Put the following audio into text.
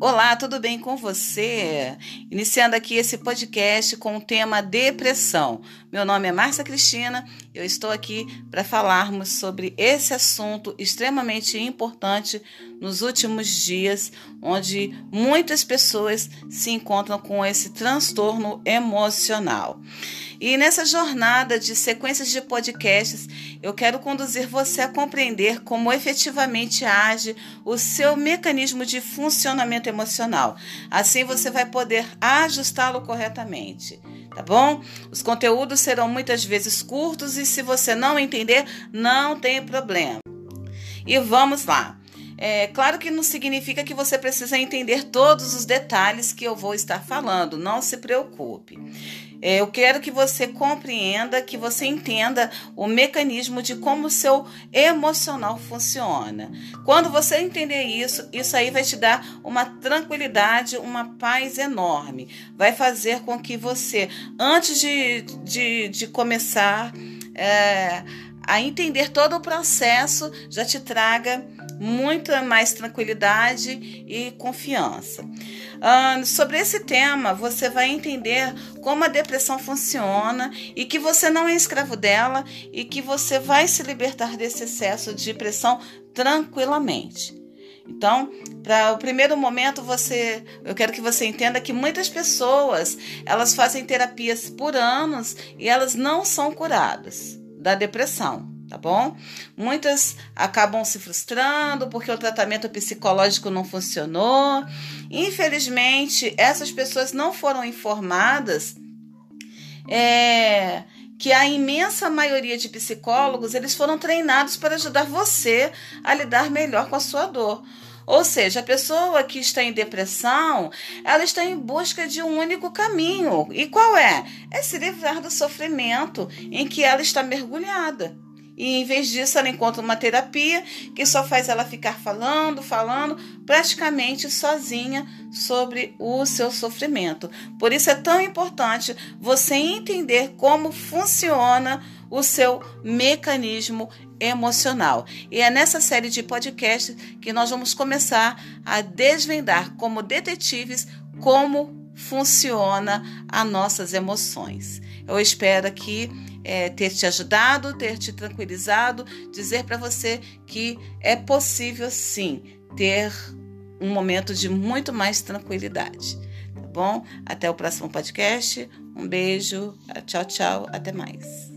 Olá, tudo bem com você? Iniciando aqui esse podcast com o tema depressão. Meu nome é Márcia Cristina, eu estou aqui para falarmos sobre esse assunto extremamente importante nos últimos dias, onde muitas pessoas se encontram com esse transtorno emocional. E nessa jornada de sequências de podcasts, eu quero conduzir você a compreender como efetivamente age o seu mecanismo de funcionamento emocional. Assim você vai poder ajustá-lo corretamente tá bom? Os conteúdos serão muitas vezes curtos e se você não entender, não tem problema. E vamos lá. É claro que não significa que você precisa entender todos os detalhes que eu vou estar falando, não se preocupe. É, eu quero que você compreenda, que você entenda o mecanismo de como o seu emocional funciona. Quando você entender isso, isso aí vai te dar uma tranquilidade, uma paz enorme. Vai fazer com que você, antes de, de, de começar é, a entender todo o processo, já te traga muita mais tranquilidade e confiança. Uh, sobre esse tema, você vai entender como a depressão funciona e que você não é escravo dela e que você vai se libertar desse excesso de depressão tranquilamente. Então, para o primeiro momento, você, eu quero que você entenda que muitas pessoas elas fazem terapias por anos e elas não são curadas da depressão tá bom? Muitas acabam se frustrando porque o tratamento psicológico não funcionou. Infelizmente, essas pessoas não foram informadas é, que a imensa maioria de psicólogos eles foram treinados para ajudar você a lidar melhor com a sua dor. Ou seja, a pessoa que está em depressão, ela está em busca de um único caminho. E qual é? É se livrar do sofrimento em que ela está mergulhada. E em vez disso, ela encontra uma terapia que só faz ela ficar falando, falando, praticamente sozinha sobre o seu sofrimento. Por isso é tão importante você entender como funciona o seu mecanismo emocional. E é nessa série de podcasts que nós vamos começar a desvendar como detetives como funciona as nossas emoções. Eu espero que é, ter te ajudado, ter te tranquilizado, dizer para você que é possível sim ter um momento de muito mais tranquilidade. Tá bom? Até o próximo podcast. Um beijo. Tchau, tchau. Até mais.